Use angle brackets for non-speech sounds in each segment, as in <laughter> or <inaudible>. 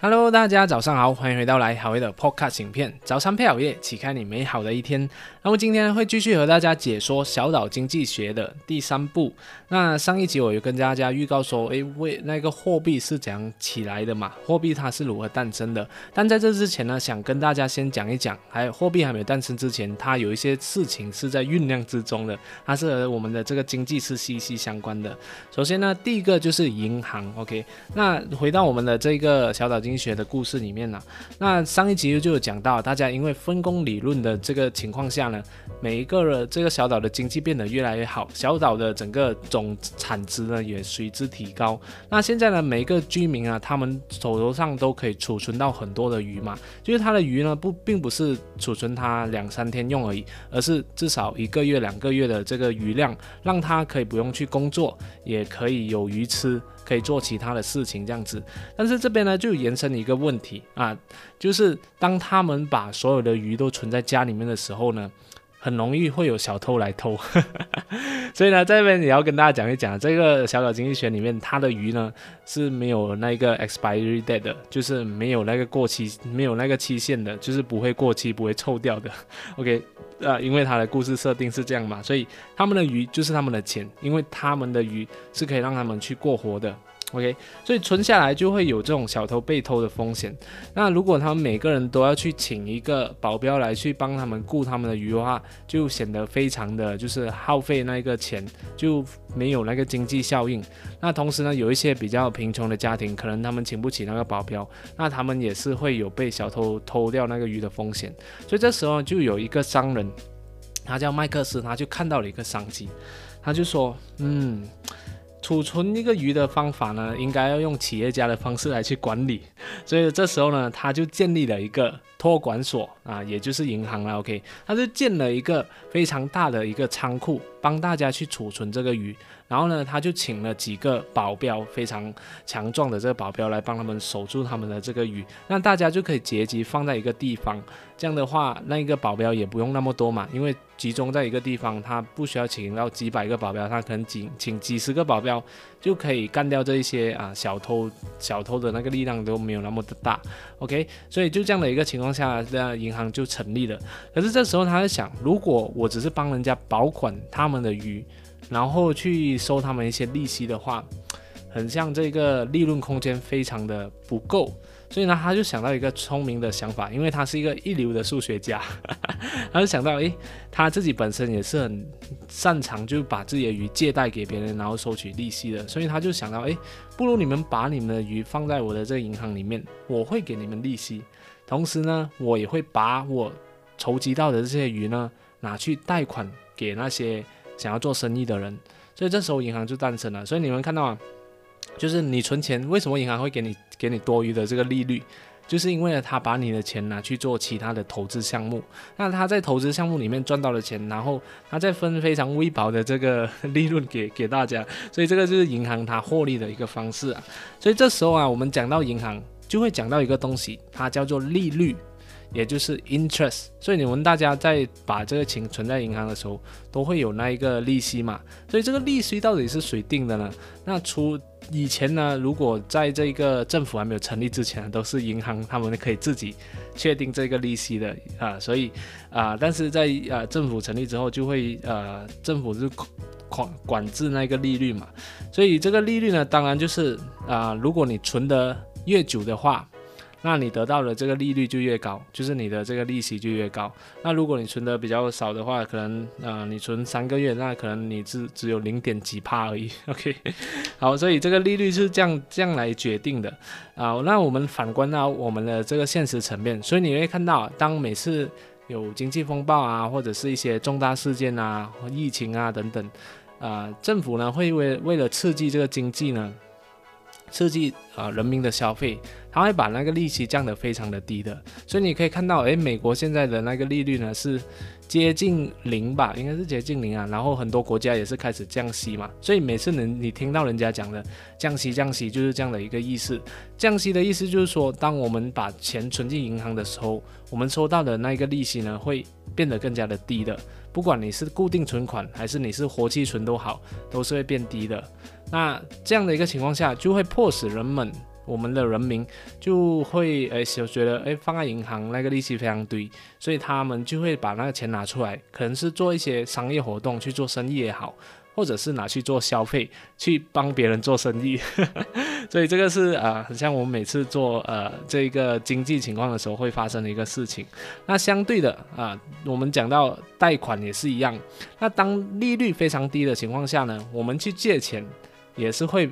Hello，大家早上好，欢迎回到来好业的 Podcast 影片。早餐配好业，启开你美好的一天。那么今天会继续和大家解说小岛经济学的第三步。那上一集我有跟大家预告说，诶，为那个货币是怎样起来的嘛？货币它是如何诞生的？但在这之前呢，想跟大家先讲一讲，还有货币还没有诞生之前，它有一些事情是在酝酿之中的，它是和我们的这个经济是息息相关的。首先呢，第一个就是银行，OK。那回到我们的这个小岛经济学的故事里面呢，那上一集就有讲到，大家因为分工理论的这个情况下呢，每一个的这个小岛的经济变得越来越好，小岛的整个总产值呢也随之提高。那现在呢，每一个居民啊，他们手头上都可以储存到很多的鱼嘛，就是他的鱼呢不并不是储存他两三天用而已，而是至少一个月、两个月的这个鱼量，让他可以不用去工作，也可以有鱼吃。可以做其他的事情，这样子，但是这边呢就延伸一个问题啊，就是当他们把所有的鱼都存在家里面的时候呢，很容易会有小偷来偷，<laughs> 所以呢这边也要跟大家讲一讲，这个小小经济学里面，它的鱼呢是没有那个 expiry date 的，就是没有那个过期，没有那个期限的，就是不会过期，不会臭掉的。<laughs> OK，呃，因为他的故事设定是这样嘛，所以他们的鱼就是他们的钱，因为他们的鱼是可以让他们去过活的。OK，所以存下来就会有这种小偷被偷的风险。那如果他们每个人都要去请一个保镖来去帮他们雇他们的鱼的话，就显得非常的就是耗费那个钱，就没有那个经济效应。那同时呢，有一些比较贫穷的家庭，可能他们请不起那个保镖，那他们也是会有被小偷偷掉那个鱼的风险。所以这时候就有一个商人，他叫麦克斯，他就看到了一个商机，他就说，嗯。储存一个鱼的方法呢，应该要用企业家的方式来去管理，所以这时候呢，他就建立了一个托管所啊，也就是银行了。OK，他就建了一个非常大的一个仓库，帮大家去储存这个鱼。然后呢，他就请了几个保镖，非常强壮的这个保镖来帮他们守住他们的这个鱼，那大家就可以结集放在一个地方。这样的话，那一个保镖也不用那么多嘛，因为集中在一个地方，他不需要请到几百个保镖，他可能仅请几十个保镖就可以干掉这一些啊小偷，小偷的那个力量都没有那么的大。OK，所以就这样的一个情况下，这样银行就成立了。可是这时候他在想，如果我只是帮人家保管他们的鱼。然后去收他们一些利息的话，很像这个利润空间非常的不够，所以呢，他就想到一个聪明的想法，因为他是一个一流的数学家，<laughs> 他就想到，诶，他自己本身也是很擅长就把自己的鱼借贷给别人，然后收取利息的，所以他就想到，诶，不如你们把你们的鱼放在我的这个银行里面，我会给你们利息，同时呢，我也会把我筹集到的这些鱼呢拿去贷款给那些。想要做生意的人，所以这时候银行就诞生了。所以你们看到啊，就是你存钱，为什么银行会给你给你多余的这个利率？就是因为呢，他把你的钱拿去做其他的投资项目，那他在投资项目里面赚到了钱，然后他再分非常微薄的这个利润给给大家，所以这个就是银行它获利的一个方式啊。所以这时候啊，我们讲到银行，就会讲到一个东西，它叫做利率。也就是 interest，所以你们大家在把这个钱存在银行的时候，都会有那一个利息嘛？所以这个利息到底是谁定的呢？那除以前呢，如果在这个政府还没有成立之前，都是银行他们可以自己确定这个利息的啊。所以啊，但是在啊政府成立之后，就会呃政府是管管制那个利率嘛。所以这个利率呢，当然就是啊，如果你存的越久的话。那你得到的这个利率就越高，就是你的这个利息就越高。那如果你存的比较少的话，可能啊，你存三个月，那可能你只只有零点几帕而已。<laughs> OK，好，所以这个利率是这样这样来决定的啊。那我们反观到我们的这个现实层面，所以你会看到，当每次有经济风暴啊，或者是一些重大事件啊、疫情啊等等，啊，政府呢会为为了刺激这个经济呢。刺激啊人民的消费，他会把那个利息降得非常的低的，所以你可以看到，诶，美国现在的那个利率呢是接近零吧，应该是接近零啊。然后很多国家也是开始降息嘛，所以每次你你听到人家讲的降息降息，就是这样的一个意思。降息的意思就是说，当我们把钱存进银行的时候，我们收到的那个利息呢会变得更加的低的，不管你是固定存款还是你是活期存都好，都是会变低的。那这样的一个情况下，就会迫使人们我们的人民就会诶就觉得诶放在银行那个利息非常低，所以他们就会把那个钱拿出来，可能是做一些商业活动去做生意也好。或者是拿去做消费，去帮别人做生意，<laughs> 所以这个是呃，很像我们每次做呃这个经济情况的时候会发生的一个事情。那相对的啊，我们讲到贷款也是一样。那当利率非常低的情况下呢，我们去借钱也是会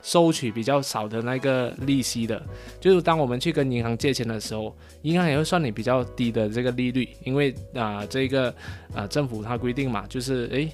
收取比较少的那个利息的。就是当我们去跟银行借钱的时候，银行也会算你比较低的这个利率，因为啊这个啊政府它规定嘛，就是诶。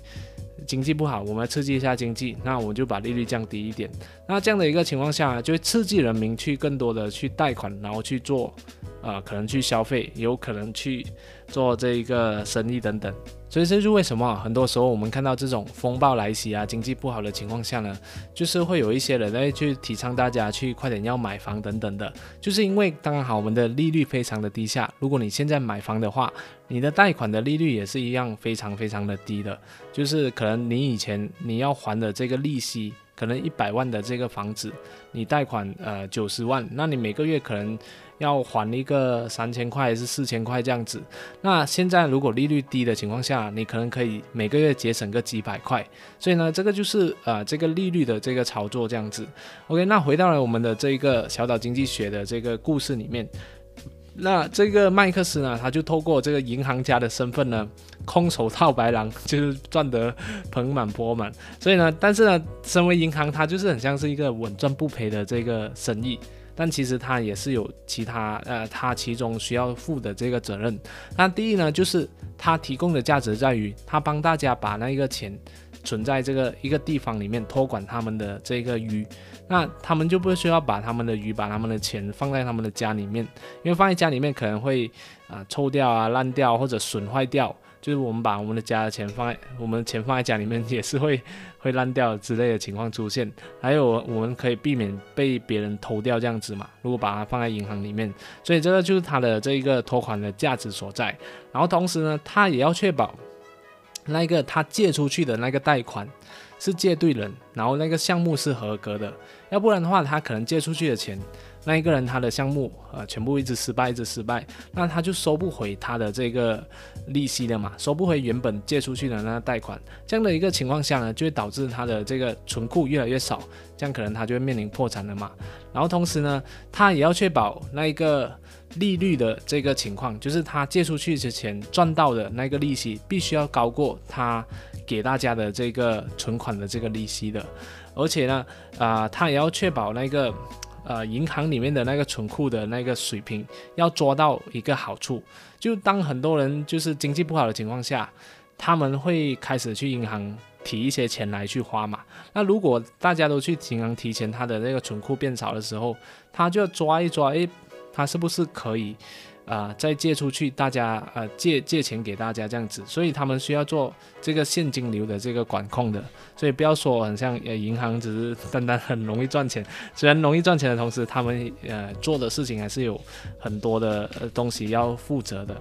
经济不好，我们刺激一下经济，那我们就把利率降低一点。那这样的一个情况下，就会刺激人民去更多的去贷款，然后去做，呃，可能去消费，有可能去做这一个生意等等。所以这就是为什么很多时候我们看到这种风暴来袭啊，经济不好的情况下呢，就是会有一些人在去提倡大家去快点要买房等等的，就是因为刚好我们的利率非常的低下，如果你现在买房的话，你的贷款的利率也是一样非常非常的低的，就是可能你以前你要还的这个利息。可能一百万的这个房子，你贷款呃九十万，那你每个月可能要还一个三千块还是四千块这样子。那现在如果利率低的情况下，你可能可以每个月节省个几百块。所以呢，这个就是呃这个利率的这个操作这样子。OK，那回到了我们的这一个小岛经济学的这个故事里面。那这个麦克斯呢，他就透过这个银行家的身份呢，空手套白狼，就是赚得盆满钵满。所以呢，但是呢，身为银行，它就是很像是一个稳赚不赔的这个生意。但其实它也是有其他呃，它其中需要负的这个责任。那第一呢，就是它提供的价值在于，它帮大家把那个钱。存在这个一个地方里面托管他们的这个鱼，那他们就不需要把他们的鱼、把他们的钱放在他们的家里面，因为放在家里面可能会啊臭掉啊、烂掉或者损坏掉。就是我们把我们的家的钱放在我们的钱放在家里面，也是会 <laughs> 会烂掉之类的情况出现。还有我们可以避免被别人偷掉这样子嘛？如果把它放在银行里面，所以这个就是它的这一个托管的价值所在。然后同时呢，它也要确保。那个他借出去的那个贷款是借对人，然后那个项目是合格的，要不然的话，他可能借出去的钱，那一个人他的项目呃全部一直失败，一直失败，那他就收不回他的这个利息了嘛，收不回原本借出去的那个贷款，这样的一个情况下呢，就会导致他的这个存库越来越少，这样可能他就会面临破产了嘛。然后同时呢，他也要确保那一个。利率的这个情况，就是他借出去之前赚到的那个利息，必须要高过他给大家的这个存款的这个利息的。而且呢，啊，他也要确保那个呃银行里面的那个存库的那个水平要抓到一个好处。就当很多人就是经济不好的情况下，他们会开始去银行提一些钱来去花嘛。那如果大家都去银行提钱，他的那个存库变少的时候，他就要抓一抓，诶。他是不是可以，啊，再借出去？大家呃借借钱给大家这样子，所以他们需要做这个现金流的这个管控的。所以不要说很像呃银行只是 <laughs> 单单很容易赚钱，虽然容易赚钱的同时，他们呃做的事情还是有很多的东西要负责的。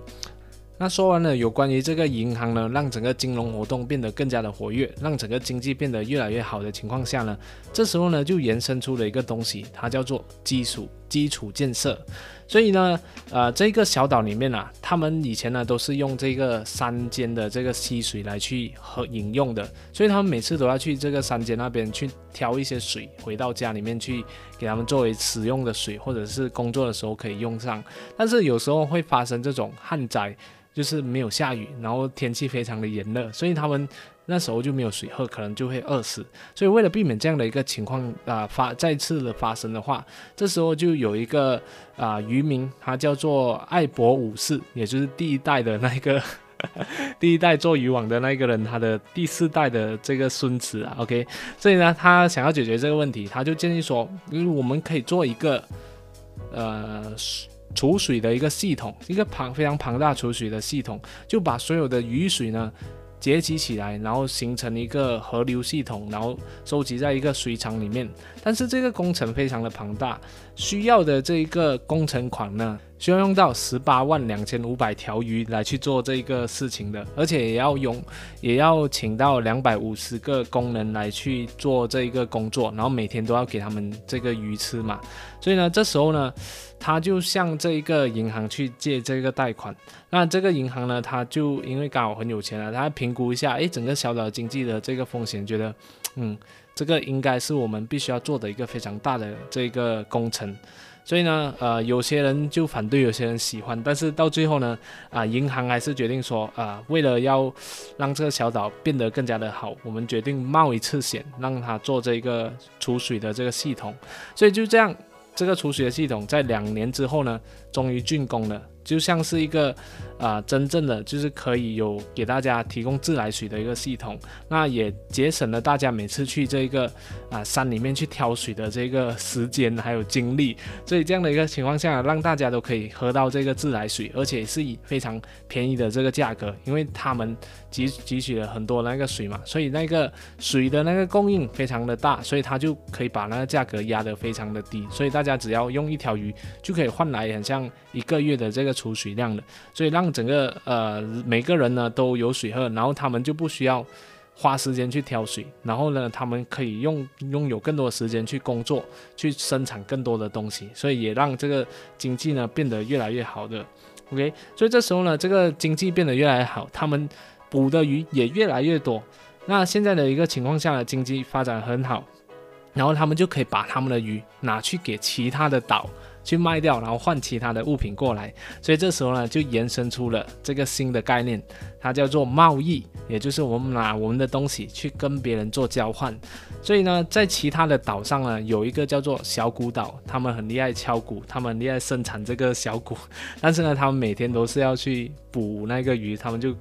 那说完了有关于这个银行呢，让整个金融活动变得更加的活跃，让整个经济变得越来越好的情况下呢，这时候呢就延伸出了一个东西，它叫做基础基础建设。所以呢，呃，这个小岛里面啊，他们以前呢都是用这个山间的这个溪水来去喝饮用的，所以他们每次都要去这个山间那边去挑一些水回到家里面去给他们作为使用的水，或者是工作的时候可以用上。但是有时候会发生这种旱灾。就是没有下雨，然后天气非常的炎热，所以他们那时候就没有水喝，可能就会饿死。所以为了避免这样的一个情况啊发再次的发生的话，这时候就有一个啊渔民，他叫做艾博五世，也就是第一代的那个 <laughs> 第一代做渔网的那个人，他的第四代的这个孙子啊。OK，所以呢，他想要解决这个问题，他就建议说，因为我们可以做一个呃。储水的一个系统，一个庞非常庞大储水的系统，就把所有的雨水呢结集起来，然后形成一个河流系统，然后收集在一个水厂里面。但是这个工程非常的庞大，需要的这一个工程款呢，需要用到十八万两千五百条鱼来去做这个事情的，而且也要用，也要请到两百五十个工人来去做这一个工作，然后每天都要给他们这个鱼吃嘛。所以呢，这时候呢，他就向这一个银行去借这个贷款。那这个银行呢，他就因为刚好很有钱了，他评估一下，诶，整个小岛经济的这个风险，觉得，嗯，这个应该是我们必须要做的一个非常大的这个工程。所以呢，呃，有些人就反对，有些人喜欢，但是到最后呢，啊，银行还是决定说，啊，为了要让这个小岛变得更加的好，我们决定冒一次险，让它做这个储水的这个系统。所以就这样，这个储水的系统在两年之后呢，终于竣工了。就像是一个啊，真正的就是可以有给大家提供自来水的一个系统，那也节省了大家每次去这个啊山里面去挑水的这个时间还有精力。所以这样的一个情况下，让大家都可以喝到这个自来水，而且是以非常便宜的这个价格，因为他们汲汲取了很多那个水嘛，所以那个水的那个供应非常的大，所以他就可以把那个价格压得非常的低，所以大家只要用一条鱼就可以换来很像一个月的这个。储水量的，所以让整个呃每个人呢都有水喝，然后他们就不需要花时间去挑水，然后呢他们可以用拥有更多时间去工作，去生产更多的东西，所以也让这个经济呢变得越来越好的。OK，所以这时候呢这个经济变得越来越好，他们捕的鱼也越来越多。那现在的一个情况下呢，经济发展很好，然后他们就可以把他们的鱼拿去给其他的岛。去卖掉，然后换其他的物品过来，所以这时候呢，就延伸出了这个新的概念，它叫做贸易，也就是我们拿我们的东西去跟别人做交换。所以呢，在其他的岛上呢，有一个叫做小鼓岛，他们很厉害敲鼓，他们很厉害生产这个小鼓，但是呢，他们每天都是要去捕那个鱼，他们就。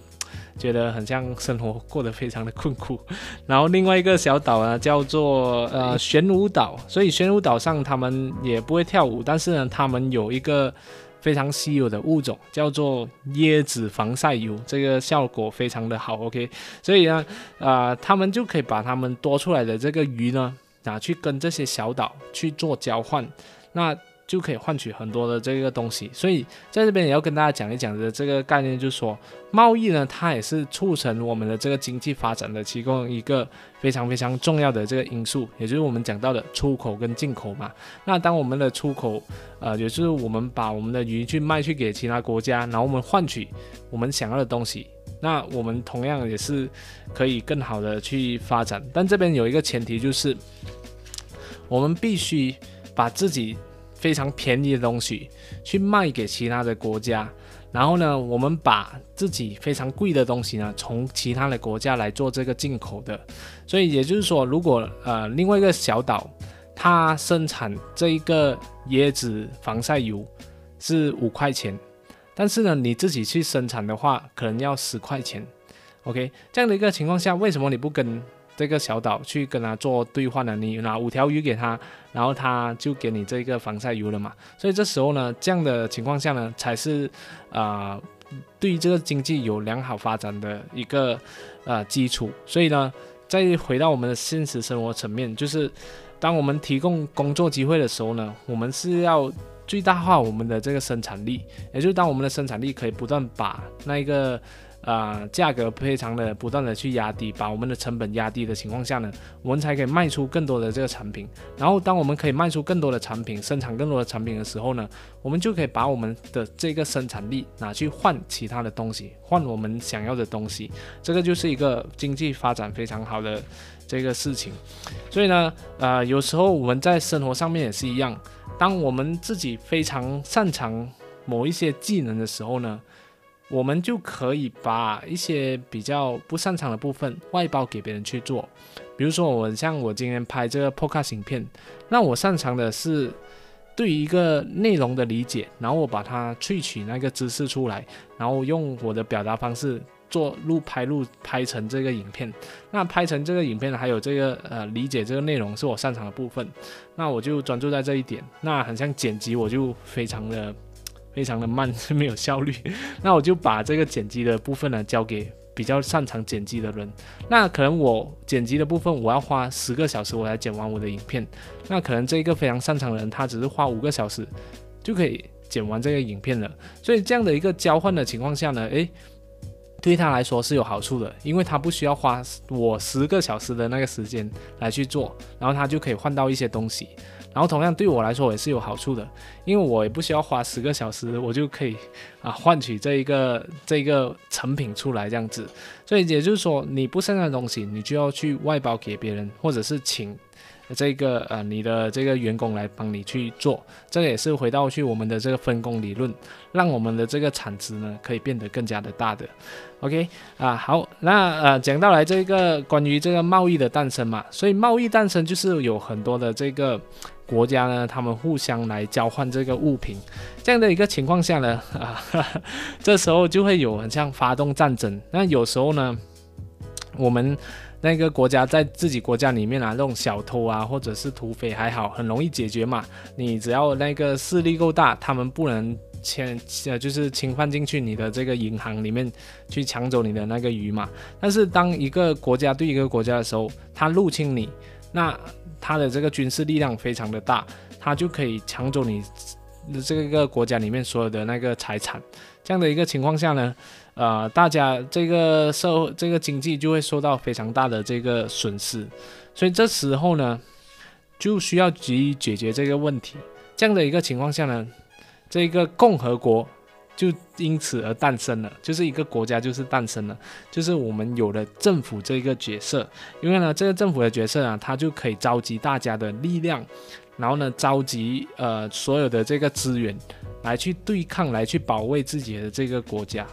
觉得很像生活过得非常的困苦，<laughs> 然后另外一个小岛呢叫做呃玄武岛，所以玄武岛上他们也不会跳舞，但是呢他们有一个非常稀有的物种叫做椰子防晒油，这个效果非常的好，OK，所以呢啊他们就可以把他们多出来的这个鱼呢拿去跟这些小岛去做交换，那。就可以换取很多的这个东西，所以在这边也要跟大家讲一讲的这个概念，就是说贸易呢，它也是促成我们的这个经济发展的其中一个非常非常重要的这个因素，也就是我们讲到的出口跟进口嘛。那当我们的出口，呃，也就是我们把我们的鱼去卖去给其他国家，然后我们换取我们想要的东西，那我们同样也是可以更好的去发展。但这边有一个前提，就是我们必须把自己。非常便宜的东西去卖给其他的国家，然后呢，我们把自己非常贵的东西呢，从其他的国家来做这个进口的。所以也就是说，如果呃另外一个小岛它生产这一个椰子防晒油是五块钱，但是呢你自己去生产的话，可能要十块钱。OK，这样的一个情况下，为什么你不跟？这个小岛去跟他做兑换了，你拿五条鱼给他，然后他就给你这个防晒油了嘛。所以这时候呢，这样的情况下呢，才是啊，对于这个经济有良好发展的一个呃基础。所以呢，再回到我们的现实生活层面，就是当我们提供工作机会的时候呢，我们是要最大化我们的这个生产力，也就是当我们的生产力可以不断把那一个。啊，价格非常的不断的去压低，把我们的成本压低的情况下呢，我们才可以卖出更多的这个产品。然后，当我们可以卖出更多的产品，生产更多的产品的时候呢，我们就可以把我们的这个生产力拿去换其他的东西，换我们想要的东西。这个就是一个经济发展非常好的这个事情。所以呢，呃，有时候我们在生活上面也是一样，当我们自己非常擅长某一些技能的时候呢。我们就可以把一些比较不擅长的部分外包给别人去做，比如说我像我今天拍这个 podcast 影片，那我擅长的是对于一个内容的理解，然后我把它萃取那个知识出来，然后用我的表达方式做录拍录拍成这个影片。那拍成这个影片还有这个呃理解这个内容是我擅长的部分，那我就专注在这一点。那很像剪辑，我就非常的。非常的慢，<laughs> 是没有效率。那我就把这个剪辑的部分呢交给比较擅长剪辑的人。那可能我剪辑的部分我要花十个小时我才剪完我的影片。那可能这一个非常擅长的人他只是花五个小时就可以剪完这个影片了。所以这样的一个交换的情况下呢，诶，对他来说是有好处的，因为他不需要花我十个小时的那个时间来去做，然后他就可以换到一些东西。然后同样对我来说也是有好处的，因为我也不需要花十个小时，我就可以啊换取这一个这一个成品出来这样子。所以也就是说，你不擅长的东西，你就要去外包给别人，或者是请。这个呃，你的这个员工来帮你去做，这个也是回到去我们的这个分工理论，让我们的这个产值呢可以变得更加的大的。OK 啊，好，那呃讲到来这个关于这个贸易的诞生嘛，所以贸易诞生就是有很多的这个国家呢，他们互相来交换这个物品，这样的一个情况下呢，啊，<laughs> 这时候就会有很像发动战争。那有时候呢，我们。那个国家在自己国家里面啊，那种小偷啊，或者是土匪还好，很容易解决嘛。你只要那个势力够大，他们不能侵呃，就是侵犯进去你的这个银行里面去抢走你的那个鱼嘛。但是当一个国家对一个国家的时候，他入侵你，那他的这个军事力量非常的大，他就可以抢走你这个国家里面所有的那个财产。这样的一个情况下呢？呃，大家这个社会这个经济就会受到非常大的这个损失，所以这时候呢，就需要急于解决这个问题。这样的一个情况下呢，这个共和国就因此而诞生了，就是一个国家就是诞生了，就是我们有了政府这个角色。因为呢，这个政府的角色啊，它就可以召集大家的力量，然后呢，召集呃所有的这个资源来去对抗，来去保卫自己的这个国家。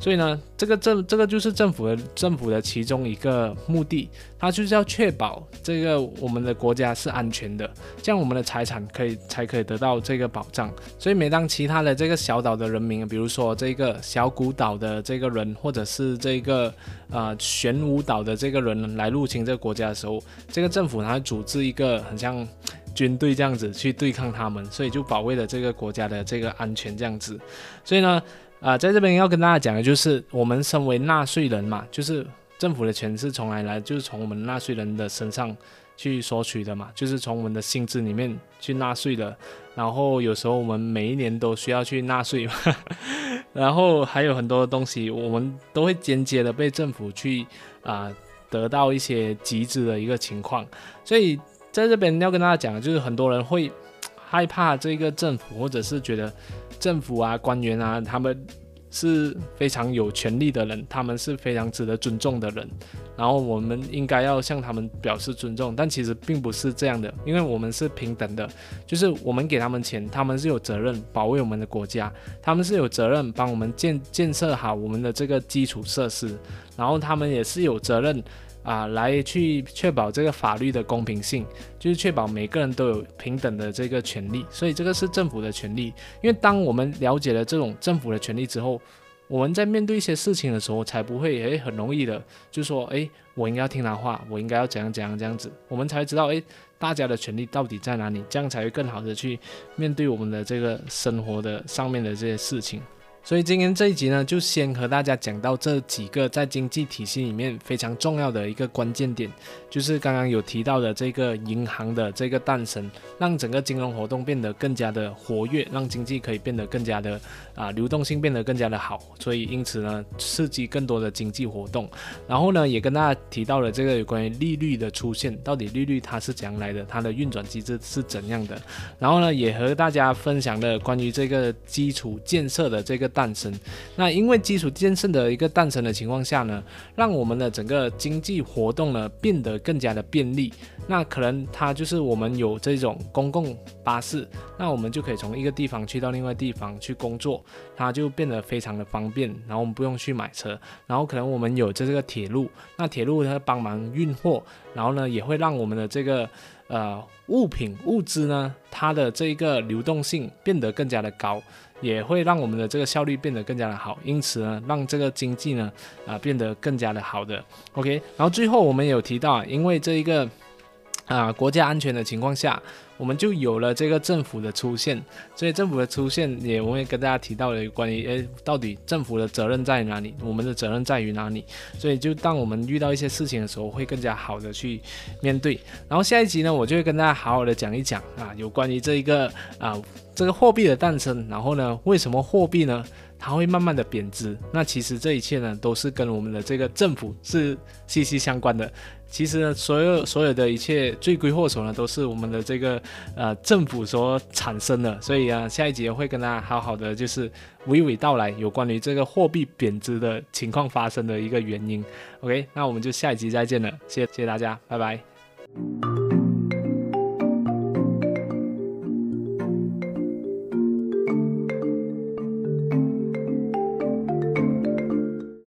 所以呢，这个政这个就是政府的政府的其中一个目的，它就是要确保这个我们的国家是安全的，这样我们的财产可以才可以得到这个保障。所以每当其他的这个小岛的人民，比如说这个小古岛的这个人，或者是这个呃玄武岛的这个人来入侵这个国家的时候，这个政府它组织一个很像军队这样子去对抗他们，所以就保卫了这个国家的这个安全这样子。所以呢。啊，在这边要跟大家讲的就是，我们身为纳税人嘛，就是政府的钱是从来来，就是从我们纳税人的身上去索取的嘛，就是从我们的薪资里面去纳税的。然后有时候我们每一年都需要去纳税，<laughs> 然后还有很多东西，我们都会间接的被政府去啊得到一些集资的一个情况。所以在这边要跟大家讲的就是，很多人会害怕这个政府，或者是觉得。政府啊，官员啊，他们是非常有权力的人，他们是非常值得尊重的人，然后我们应该要向他们表示尊重。但其实并不是这样的，因为我们是平等的，就是我们给他们钱，他们是有责任保卫我们的国家，他们是有责任帮我们建建设好我们的这个基础设施，然后他们也是有责任。啊，来去确保这个法律的公平性，就是确保每个人都有平等的这个权利，所以这个是政府的权利。因为当我们了解了这种政府的权利之后，我们在面对一些事情的时候，才不会诶很容易的就说诶，我应该要听他话，我应该要怎样怎样这样子，我们才知道诶，大家的权利到底在哪里，这样才会更好的去面对我们的这个生活的上面的这些事情。所以今天这一集呢，就先和大家讲到这几个在经济体系里面非常重要的一个关键点，就是刚刚有提到的这个银行的这个诞生，让整个金融活动变得更加的活跃，让经济可以变得更加的啊流动性变得更加的好。所以因此呢，刺激更多的经济活动。然后呢，也跟大家提到了这个有关于利率的出现，到底利率它是怎样来的，它的运转机制是怎样的。然后呢，也和大家分享了关于这个基础建设的这个。诞生，那因为基础建设的一个诞生的情况下呢，让我们的整个经济活动呢变得更加的便利。那可能它就是我们有这种公共巴士，那我们就可以从一个地方去到另外地方去工作，它就变得非常的方便。然后我们不用去买车，然后可能我们有这个铁路，那铁路它帮忙运货，然后呢也会让我们的这个呃物品物资呢它的这一个流动性变得更加的高。也会让我们的这个效率变得更加的好，因此呢，让这个经济呢啊变得更加的好的。OK，然后最后我们有提到，因为这一个啊国家安全的情况下，我们就有了这个政府的出现。所以政府的出现也我会跟大家提到了关于诶，到底政府的责任在哪里，我们的责任在于哪里。所以就当我们遇到一些事情的时候，会更加好的去面对。然后下一集呢，我就会跟大家好好的讲一讲啊，有关于这一个啊这个货币的诞生，然后呢，为什么货币呢？它会慢慢的贬值，那其实这一切呢，都是跟我们的这个政府是息息相关的。其实呢，所有所有的一切罪魁祸首呢，都是我们的这个呃政府所产生的。所以啊，下一集会跟大家好好的就是娓娓道来有关于这个货币贬值的情况发生的一个原因。OK，那我们就下一集再见了，谢谢谢大家，拜拜。